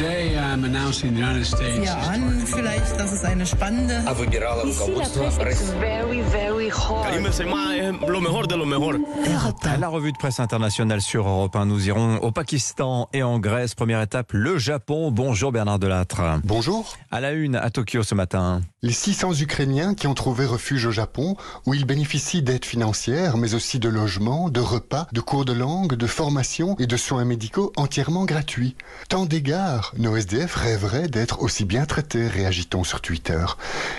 Sie ahnen vielleicht, dass es eine spannende. La revue de presse internationale sur Europe 1. Nous irons au Pakistan et en Grèce. Première étape, le Japon. Bonjour Bernard Delattre. Bonjour. À la une à Tokyo ce matin. Les 600 Ukrainiens qui ont trouvé refuge au Japon, où ils bénéficient d'aides financières, mais aussi de logements, de repas, de cours de langue, de formation et de soins médicaux entièrement gratuits. Tant d'égards nos SDF rêveraient d'être aussi bien traités, réagit-on sur Twitter.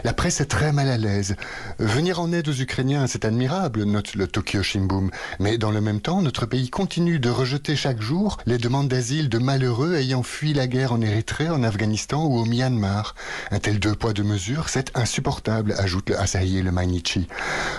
La presse est très mal à l'aise. Venir en aide aux Ukrainiens, c'est admirable, note le Tokyo Shimbun. Mais dans le même temps, notre pays continue de rejeter chaque jour les demandes d'asile de malheureux ayant fui la guerre en Érythrée, en Afghanistan ou au Myanmar. Un tel deux poids deux mesures, c'est insupportable, ajoute le Asahi et le Mainichi.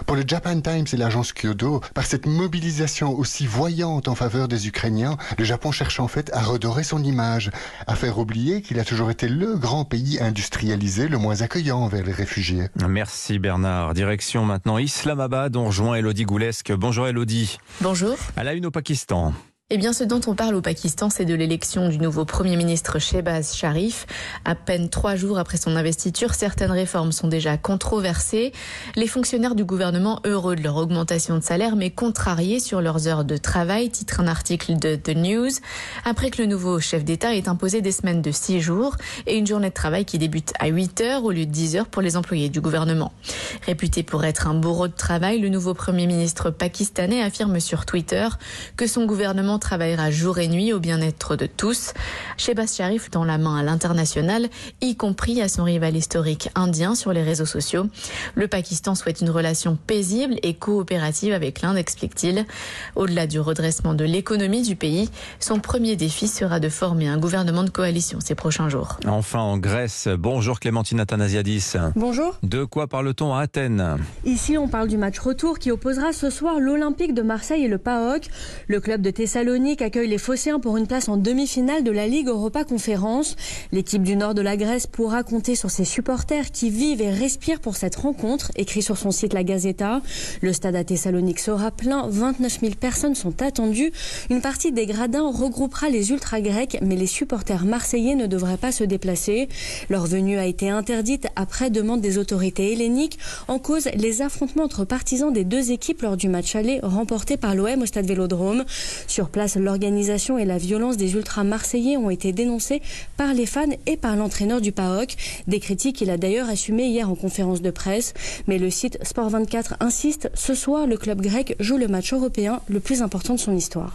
Pour le Japan Times et l'agence Kyodo, par cette mobilisation aussi voyante en faveur des Ukrainiens, le Japon cherche en fait à redorer son image, à faire oublier qu'il a toujours été le grand pays industrialisé le moins accueillant envers les réfugiés. Merci Bernard. Direction maintenant Islamabad. On rejoint Elodie Goulesque. Bonjour Elodie. Bonjour. À la une au Pakistan. Eh bien, ce dont on parle au Pakistan, c'est de l'élection du nouveau Premier ministre Shehbaz Sharif. À peine trois jours après son investiture, certaines réformes sont déjà controversées. Les fonctionnaires du gouvernement, heureux de leur augmentation de salaire, mais contrariés sur leurs heures de travail, titre un article de The News, après que le nouveau chef d'État ait imposé des semaines de six jours et une journée de travail qui débute à 8 heures au lieu de 10 heures pour les employés du gouvernement. Réputé pour être un bourreau de travail, le nouveau Premier ministre pakistanais affirme sur Twitter que son gouvernement travaillera jour et nuit au bien-être de tous. Shehbaz Sharif dans la main à l'international, y compris à son rival historique indien sur les réseaux sociaux. Le Pakistan souhaite une relation paisible et coopérative avec l'Inde, explique-t-il. Au-delà du redressement de l'économie du pays, son premier défi sera de former un gouvernement de coalition ces prochains jours. Enfin en Grèce. Bonjour Clémentine Athanasiadis. Bonjour. De quoi parle-t-on à Athènes? Ici, on parle du match retour qui opposera ce soir l'Olympique de Marseille et le PAOK. Le club de Thessalonique accueille les Phocéens pour une place en demi-finale de la Ligue Europa Conférence. L'équipe du nord de la Grèce pourra compter sur ses supporters qui vivent et respirent pour cette rencontre, écrit sur son site La Gazeta. Le stade à Thessalonique sera plein, 29 000 personnes sont attendues. Une partie des gradins regroupera les ultra-grecs, mais les supporters marseillais ne devraient pas se déplacer. Leur venue a été interdite après demande des autorités helléniques, en cause les affrontements entre partisans des deux équipes lors du match aller remporté par l'OM au stade Vélodrome. Sur place, l'organisation et la violence des ultras marseillais ont été dénoncées par les fans et par l'entraîneur du PAOK. Des critiques qu'il a d'ailleurs assumées hier en conférence de presse. Mais le site Sport 24 insiste, ce soir, le club grec joue le match européen le plus important de son histoire.